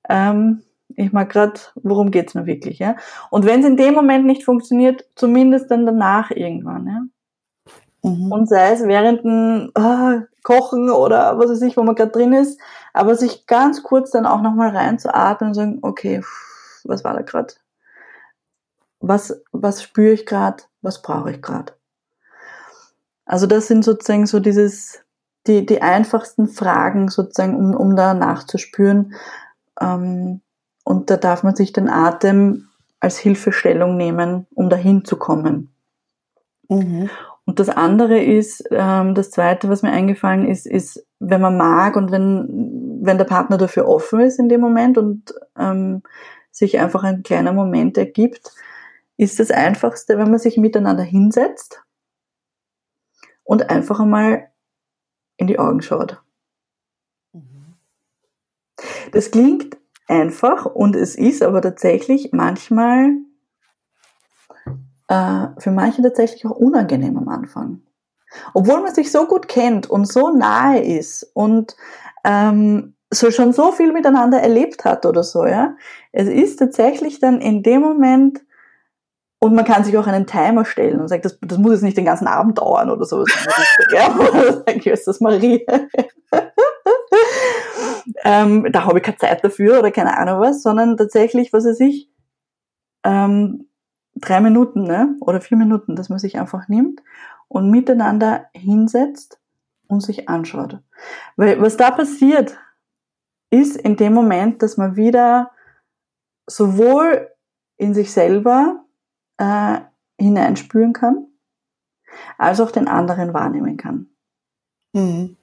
Ähm, ich mag gerade, worum geht's mir wirklich, ja? Und wenn es in dem Moment nicht funktioniert, zumindest dann danach irgendwann, ja? Mhm. Und sei es während dem oh, Kochen oder was weiß ich, wo man gerade drin ist, aber sich ganz kurz dann auch nochmal reinzuatmen und sagen, okay, was war da gerade? Was, was spüre ich gerade? Was brauche ich gerade? Also das sind sozusagen so dieses, die, die einfachsten Fragen sozusagen, um, um da nachzuspüren, ähm, und da darf man sich den Atem als Hilfestellung nehmen, um dahin zu kommen. Mhm. Und das andere ist, ähm, das zweite, was mir eingefallen ist, ist, wenn man mag und wenn, wenn der Partner dafür offen ist in dem Moment und ähm, sich einfach ein kleiner Moment ergibt, ist das Einfachste, wenn man sich miteinander hinsetzt und einfach einmal in die Augen schaut. Mhm. Das klingt einfach und es ist aber tatsächlich manchmal äh, für manche tatsächlich auch unangenehm am Anfang. Obwohl man sich so gut kennt und so nahe ist und ähm, so schon so viel miteinander erlebt hat oder so, ja. Es ist tatsächlich dann in dem Moment, und man kann sich auch einen Timer stellen und sagt, das, das muss jetzt nicht den ganzen Abend dauern oder sowas. ja, oder sagt, das Marie ähm, da habe ich keine Zeit dafür oder keine Ahnung was, sondern tatsächlich, was weiß ich, ähm, drei Minuten ne? oder vier Minuten, dass man sich einfach nimmt und miteinander hinsetzt und sich anschaut. Weil was da passiert, ist in dem Moment, dass man wieder sowohl in sich selber äh, hineinspüren kann, als auch den anderen wahrnehmen kann. Mhm.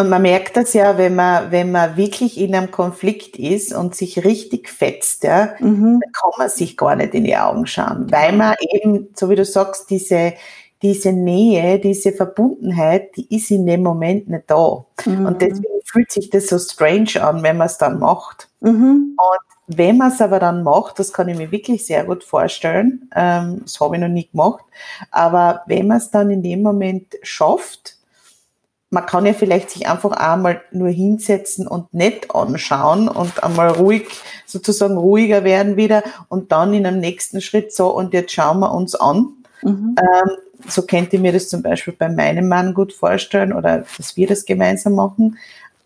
Und man merkt das ja, wenn man, wenn man wirklich in einem Konflikt ist und sich richtig fetzt, ja, mhm. dann kann man sich gar nicht in die Augen schauen, weil man eben, so wie du sagst, diese, diese Nähe, diese Verbundenheit, die ist in dem Moment nicht da. Mhm. Und deswegen fühlt sich das so strange an, wenn man es dann macht. Mhm. Und wenn man es aber dann macht, das kann ich mir wirklich sehr gut vorstellen, ähm, das habe ich noch nie gemacht, aber wenn man es dann in dem Moment schafft, man kann ja vielleicht sich einfach einmal nur hinsetzen und nett anschauen und einmal ruhig, sozusagen ruhiger werden wieder und dann in einem nächsten Schritt so, und jetzt schauen wir uns an. Mhm. Ähm, so könnte ich mir das zum Beispiel bei meinem Mann gut vorstellen oder dass wir das gemeinsam machen.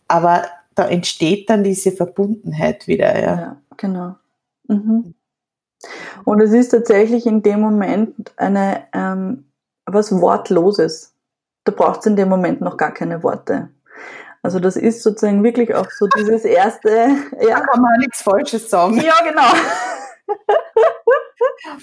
Aber da entsteht dann diese Verbundenheit wieder. Ja, ja genau. Mhm. Und es ist tatsächlich in dem Moment eine ähm, was Wortloses da braucht es in dem Moment noch gar keine Worte. Also das ist sozusagen wirklich auch so dieses erste. Ja, da kann man nichts Falsches sagen. Ja, genau.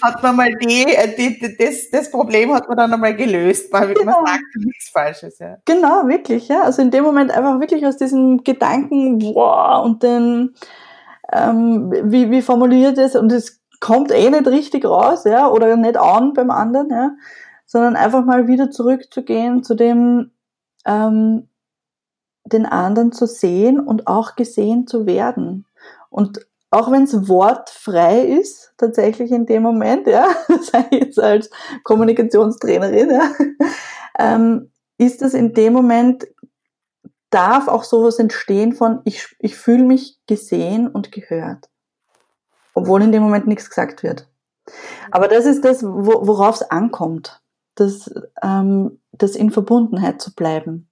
hat man mal die, äh, die, das, das Problem hat man dann einmal gelöst, weil genau. man sagt nichts Falsches. Ja. Genau, wirklich. Ja. Also in dem Moment einfach wirklich aus diesem Gedanken, wow, und den, ähm, wie, wie formuliert es, und es kommt eh nicht richtig raus, ja, oder nicht an beim anderen, ja sondern einfach mal wieder zurückzugehen zu dem, ähm, den anderen zu sehen und auch gesehen zu werden. Und auch wenn es wortfrei ist, tatsächlich in dem Moment, ja, sei jetzt als Kommunikationstrainerin, ja, ähm, ist es in dem Moment, darf auch sowas entstehen von, ich, ich fühle mich gesehen und gehört. Obwohl in dem Moment nichts gesagt wird. Aber das ist das, worauf es ankommt das, ähm, das in Verbundenheit zu bleiben.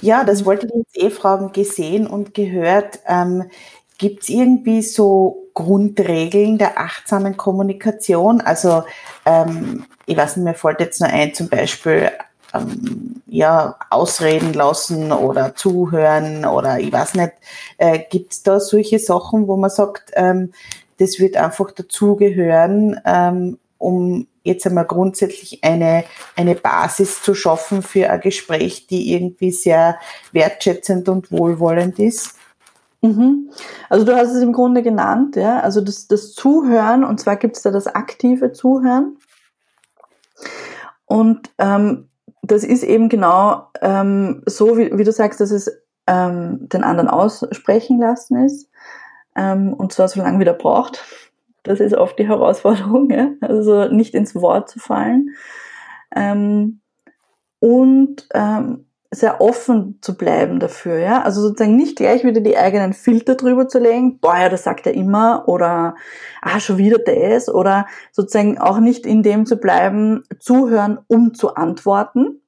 Ja, das wollte ich jetzt eh fragen, gesehen und gehört. Ähm, Gibt es irgendwie so Grundregeln der achtsamen Kommunikation? Also ähm, ich weiß nicht, mir fällt jetzt nur ein, zum Beispiel ähm, ja, ausreden lassen oder zuhören oder ich weiß nicht, äh, gibt es da solche Sachen, wo man sagt, ähm, das wird einfach dazugehören, ähm, um jetzt einmal grundsätzlich eine, eine Basis zu schaffen für ein Gespräch, die irgendwie sehr wertschätzend und wohlwollend ist? Mhm. Also du hast es im Grunde genannt, ja. Also das, das Zuhören, und zwar gibt es da das aktive Zuhören. Und ähm, das ist eben genau ähm, so, wie, wie du sagst, dass es ähm, den anderen aussprechen lassen ist. Ähm, und zwar so lange wie der braucht. Das ist oft die Herausforderung, ja? also nicht ins Wort zu fallen. Ähm, und ähm, sehr offen zu bleiben dafür, ja. Also sozusagen nicht gleich wieder die eigenen Filter drüber zu legen, boah, ja, das sagt er immer, oder ah, schon wieder das, oder sozusagen auch nicht in dem zu bleiben, zuhören, um zu antworten.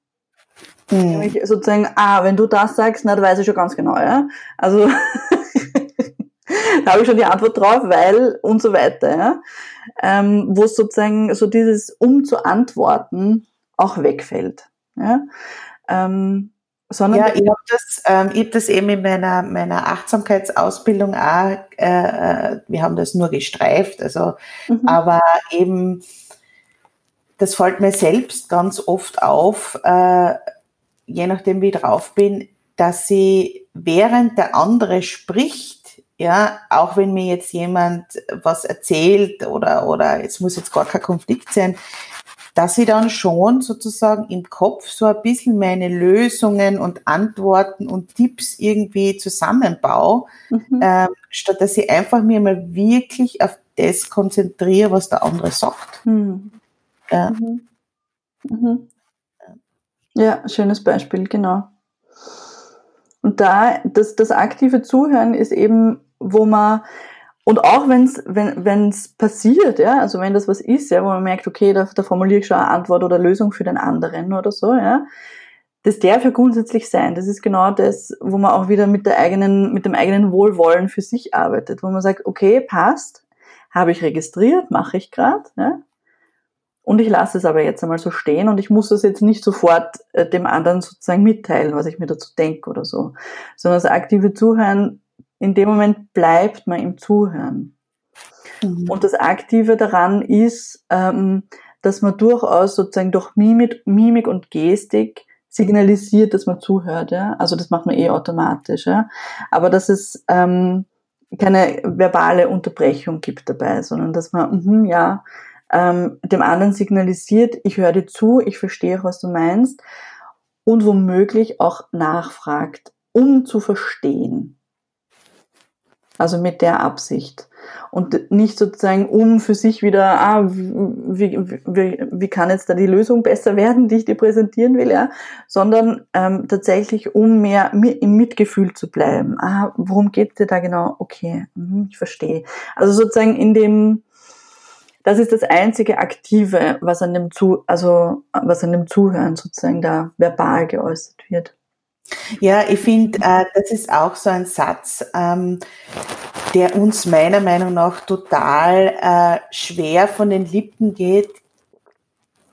Mhm. Sozusagen, ah, wenn du das sagst, na, da weiß ich schon ganz genau, ja. Also da habe ich schon die Antwort drauf, weil und so weiter, ja. Ähm, wo sozusagen so dieses um zu antworten auch wegfällt. Ja? Ähm, sondern ja, ich habe das, ähm, ich hab das eben in meiner, meiner Achtsamkeitsausbildung auch, äh, äh, wir haben das nur gestreift, also, mhm. aber eben, das fällt mir selbst ganz oft auf, äh, je nachdem wie ich drauf bin, dass sie während der andere spricht, ja, auch wenn mir jetzt jemand was erzählt oder, oder es muss jetzt gar kein Konflikt sein, dass ich dann schon sozusagen im Kopf so ein bisschen meine Lösungen und Antworten und Tipps irgendwie zusammenbaue, mhm. ähm, statt dass ich einfach mir mal wirklich auf das konzentriere, was der andere sagt. Mhm. Ja. Mhm. mhm. ja, schönes Beispiel, genau. Und da, das, das aktive Zuhören ist eben, wo man und auch wenn's, wenn wenn's passiert, ja, also wenn das was ist, ja, wo man merkt, okay, da, da formuliere ich schon eine Antwort oder Lösung für den anderen oder so, ja, das darf ja grundsätzlich sein. Das ist genau das, wo man auch wieder mit der eigenen, mit dem eigenen Wohlwollen für sich arbeitet, wo man sagt, okay, passt, habe ich registriert, mache ich gerade, ja, und ich lasse es aber jetzt einmal so stehen und ich muss das jetzt nicht sofort äh, dem anderen sozusagen mitteilen, was ich mir dazu denke oder so, sondern das aktive Zuhören in dem Moment bleibt man im Zuhören. Mhm. Und das Aktive daran ist, ähm, dass man durchaus sozusagen durch Mimik, Mimik und Gestik signalisiert, dass man zuhört. Ja? Also das macht man eh automatisch. Ja? Aber dass es ähm, keine verbale Unterbrechung gibt dabei, sondern dass man, mh, ja, ähm, dem anderen signalisiert, ich höre dir zu, ich verstehe auch, was du meinst und womöglich auch nachfragt, um zu verstehen. Also mit der Absicht. Und nicht sozusagen, um für sich wieder, ah, wie, wie, wie kann jetzt da die Lösung besser werden, die ich dir präsentieren will, ja, sondern ähm, tatsächlich, um mehr im Mitgefühl zu bleiben. Ah, worum geht dir da genau? Okay, mhm, ich verstehe. Also sozusagen in dem, das ist das einzige Aktive, was an dem Zu, also was an dem Zuhören sozusagen da verbal geäußert wird. Ja, ich finde, äh, das ist auch so ein Satz, ähm, der uns meiner Meinung nach total äh, schwer von den Lippen geht.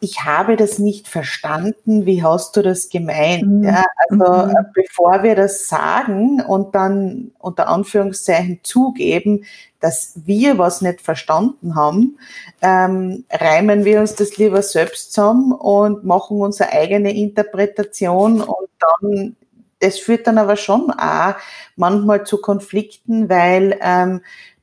Ich habe das nicht verstanden. Wie hast du das gemeint? Mhm. Ja, also mhm. bevor wir das sagen und dann unter Anführungszeichen zugeben, dass wir was nicht verstanden haben, ähm, reimen wir uns das lieber selbst zusammen und machen unsere eigene Interpretation und dann das führt dann aber schon auch manchmal zu Konflikten, weil ähm,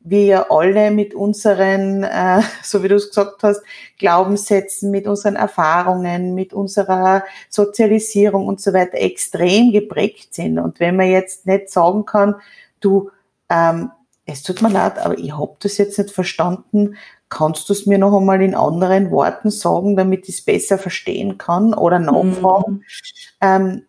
wir ja alle mit unseren, äh, so wie du es gesagt hast, Glaubenssätzen, mit unseren Erfahrungen, mit unserer Sozialisierung und so weiter extrem geprägt sind. Und wenn man jetzt nicht sagen kann, du, ähm, es tut mir leid, aber ich habe das jetzt nicht verstanden, kannst du es mir noch einmal in anderen Worten sagen, damit ich es besser verstehen kann oder nachfragen? Mhm. Ähm,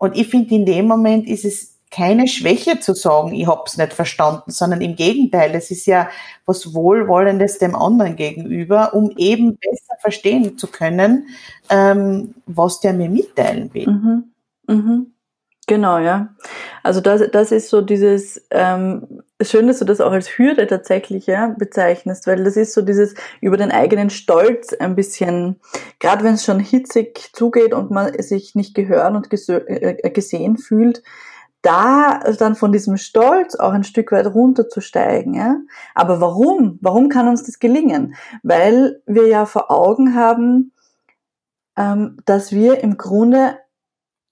und ich finde, in dem Moment ist es keine Schwäche zu sagen, ich habe es nicht verstanden, sondern im Gegenteil, es ist ja was Wohlwollendes dem anderen gegenüber, um eben besser verstehen zu können, ähm, was der mir mitteilen will. Mhm. Mhm. Genau, ja. Also das, das ist so dieses, ähm, schön, dass du das auch als Hürde tatsächlich ja, bezeichnest, weil das ist so dieses über den eigenen Stolz ein bisschen, gerade wenn es schon hitzig zugeht und man sich nicht gehört und äh, gesehen fühlt, da dann von diesem Stolz auch ein Stück weit runterzusteigen. Ja? Aber warum? Warum kann uns das gelingen? Weil wir ja vor Augen haben, ähm, dass wir im Grunde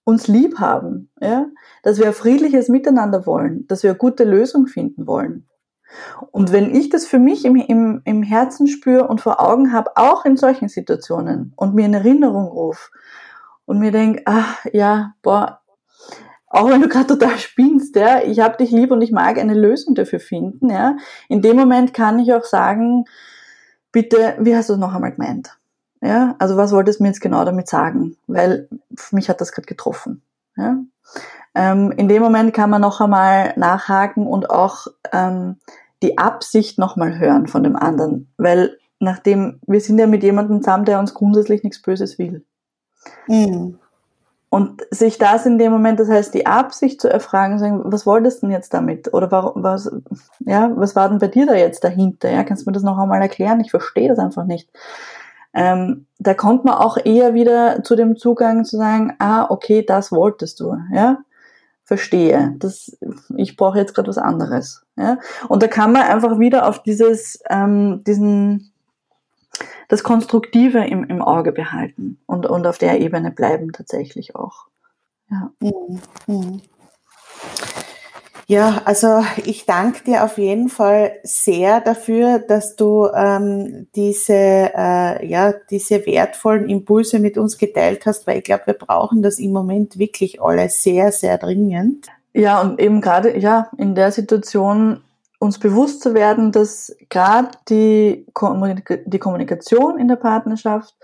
uns lieb haben, ja? Dass wir ein friedliches Miteinander wollen, dass wir eine gute Lösung finden wollen. Und wenn ich das für mich im, im, im Herzen spüre und vor Augen habe, auch in solchen Situationen und mir in Erinnerung rufe und mir denke, ach ja, boah, auch wenn du gerade total spinnst, ja, ich habe dich lieb und ich mag eine Lösung dafür finden, ja. In dem Moment kann ich auch sagen, bitte, wie hast du es noch einmal gemeint? Ja, also was wolltest du mir jetzt genau damit sagen? Weil mich hat das gerade getroffen. Ja? Ähm, in dem Moment kann man noch einmal nachhaken und auch ähm, die Absicht noch mal hören von dem anderen, weil nachdem wir sind ja mit jemandem zusammen, der uns grundsätzlich nichts Böses will. Mhm. Und sich das in dem Moment, das heißt, die Absicht zu erfragen, sagen, was wolltest du denn jetzt damit? Oder warum, was, ja, was war denn bei dir da jetzt dahinter? Ja, kannst du mir das noch einmal erklären? Ich verstehe das einfach nicht. Ähm, da kommt man auch eher wieder zu dem Zugang zu sagen, ah, okay, das wolltest du, ja, verstehe. Das, ich brauche jetzt gerade was anderes, ja. Und da kann man einfach wieder auf dieses, ähm, diesen das Konstruktive im, im Auge behalten und, und auf der Ebene bleiben tatsächlich auch. Ja. Mhm. mhm. Ja, also ich danke dir auf jeden Fall sehr dafür, dass du ähm, diese, äh, ja, diese wertvollen Impulse mit uns geteilt hast, weil ich glaube, wir brauchen das im Moment wirklich alle sehr, sehr dringend. Ja, und eben gerade ja in der Situation uns bewusst zu werden, dass gerade die, Kommunika die Kommunikation in der Partnerschaft,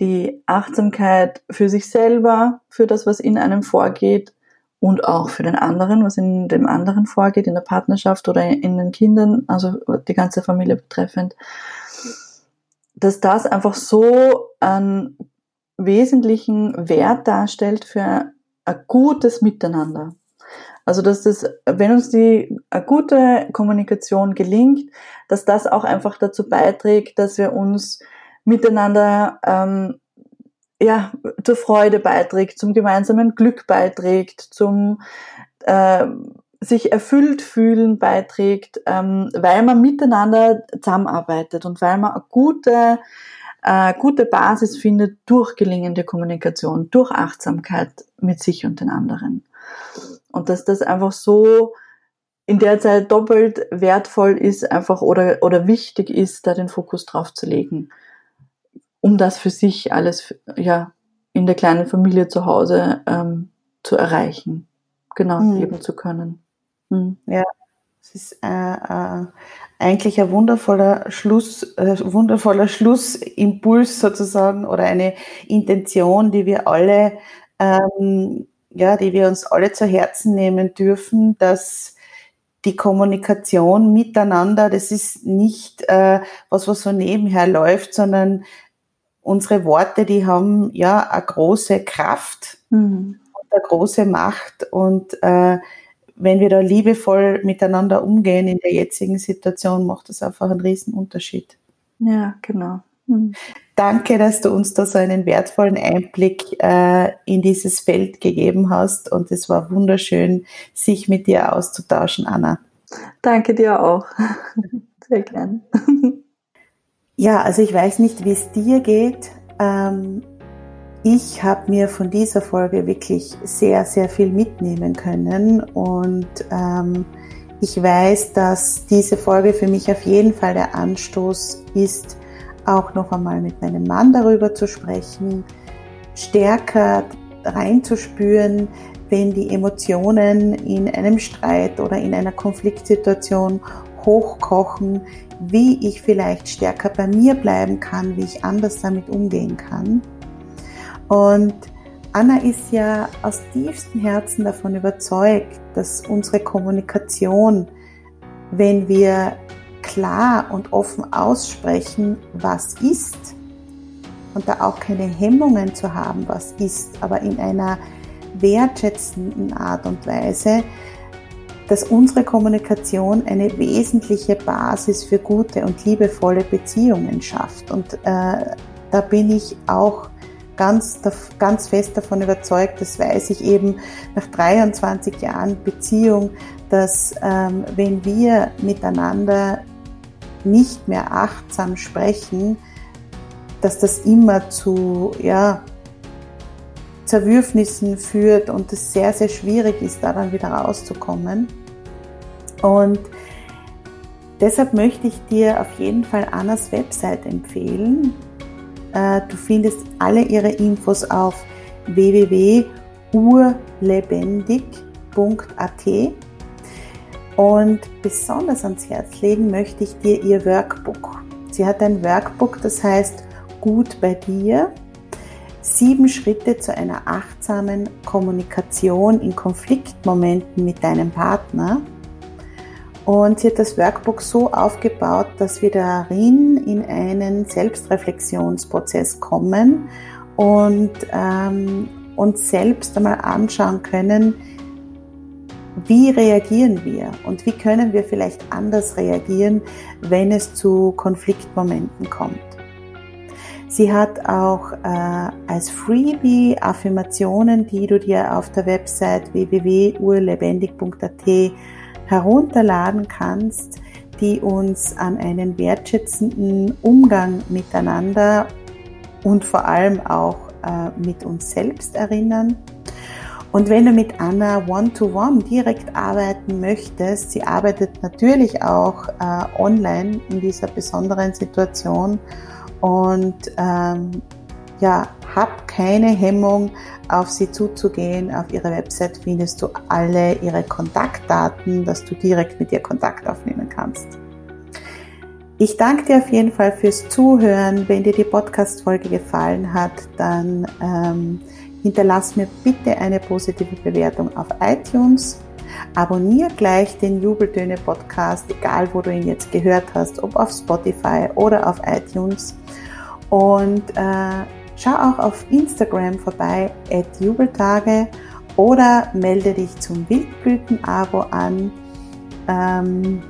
die Achtsamkeit für sich selber, für das, was in einem vorgeht und auch für den anderen, was in dem anderen vorgeht, in der Partnerschaft oder in den Kindern, also die ganze Familie betreffend, dass das einfach so einen wesentlichen Wert darstellt für ein gutes Miteinander. Also dass das, wenn uns die eine gute Kommunikation gelingt, dass das auch einfach dazu beiträgt, dass wir uns miteinander ähm, ja, zur Freude beiträgt, zum gemeinsamen Glück beiträgt, zum äh, sich erfüllt fühlen beiträgt, ähm, weil man miteinander zusammenarbeitet und weil man eine gute, äh, gute Basis findet durch gelingende Kommunikation, durch Achtsamkeit mit sich und den anderen. Und dass das einfach so in der Zeit doppelt wertvoll ist, einfach oder, oder wichtig ist, da den Fokus drauf zu legen, um das für sich alles ja in der kleinen Familie zu Hause ähm, zu erreichen, genau mhm. leben zu können. Mhm. Ja, es ist äh, äh, eigentlich ein wundervoller Schluss, äh, wundervoller Schlussimpuls sozusagen oder eine Intention, die wir alle ähm, ja, die wir uns alle zu Herzen nehmen dürfen, dass die Kommunikation miteinander, das ist nicht äh, was, was so nebenher läuft, sondern unsere Worte, die haben ja eine große Kraft mhm. und eine große Macht und äh, wenn wir da liebevoll miteinander umgehen in der jetzigen Situation, macht das einfach einen riesen Unterschied. Ja, genau. Mhm. Danke, dass du uns da so einen wertvollen Einblick äh, in dieses Feld gegeben hast und es war wunderschön, sich mit dir auszutauschen, Anna. Danke dir auch. Sehr gern. Ja, also ich weiß nicht, wie es dir geht. Ähm, ich habe mir von dieser Folge wirklich sehr, sehr viel mitnehmen können und ähm, ich weiß, dass diese Folge für mich auf jeden Fall der Anstoß ist, auch noch einmal mit meinem Mann darüber zu sprechen, stärker reinzuspüren, wenn die Emotionen in einem Streit oder in einer Konfliktsituation hochkochen, wie ich vielleicht stärker bei mir bleiben kann, wie ich anders damit umgehen kann. Und Anna ist ja aus tiefstem Herzen davon überzeugt, dass unsere Kommunikation, wenn wir klar und offen aussprechen, was ist und da auch keine Hemmungen zu haben, was ist, aber in einer wertschätzenden Art und Weise, dass unsere Kommunikation eine wesentliche Basis für gute und liebevolle Beziehungen schafft. Und äh, da bin ich auch ganz, ganz fest davon überzeugt, das weiß ich eben nach 23 Jahren Beziehung, dass ähm, wenn wir miteinander nicht mehr achtsam sprechen, dass das immer zu ja, Zerwürfnissen führt und es sehr, sehr schwierig ist, da dann wieder rauszukommen. Und deshalb möchte ich dir auf jeden Fall Annas Website empfehlen. Äh, du findest alle ihre Infos auf www.urlebendig.at und besonders ans Herz legen möchte ich dir ihr Workbook. Sie hat ein Workbook, das heißt Gut bei dir Sieben Schritte zu einer achtsamen Kommunikation in Konfliktmomenten mit deinem Partner. Und sie hat das Workbook so aufgebaut, dass wir darin in einen Selbstreflexionsprozess kommen und ähm, uns selbst einmal anschauen können, wie reagieren wir und wie können wir vielleicht anders reagieren, wenn es zu Konfliktmomenten kommt. Sie hat auch äh, als Freebie Affirmationen, die du dir auf der Website www.urlebendig.at herunterladen kannst, die uns an einen wertschätzenden Umgang miteinander und vor allem auch äh, mit uns selbst erinnern. Und wenn du mit Anna One-to-One -one direkt arbeiten möchtest, sie arbeitet natürlich auch äh, online in dieser besonderen Situation und ähm, ja, hab keine Hemmung, auf sie zuzugehen. Auf ihrer Website findest du alle ihre Kontaktdaten, dass du direkt mit ihr Kontakt aufnehmen kannst. Ich danke dir auf jeden Fall fürs Zuhören. Wenn dir die Podcast-Folge gefallen hat, dann ähm, hinterlass mir bitte eine positive Bewertung auf iTunes. Abonniere gleich den Jubeltöne Podcast, egal wo du ihn jetzt gehört hast, ob auf Spotify oder auf iTunes. Und äh, schau auch auf Instagram vorbei, at Jubeltage, oder melde dich zum Wildblüten-Abo an. Ähm,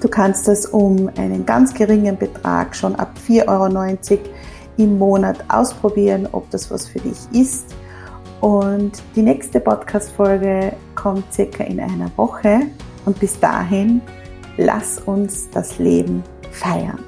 du kannst das um einen ganz geringen Betrag schon ab 4,90 Euro im Monat ausprobieren, ob das was für dich ist. Und die nächste Podcast-Folge kommt circa in einer Woche. Und bis dahin, lass uns das Leben feiern.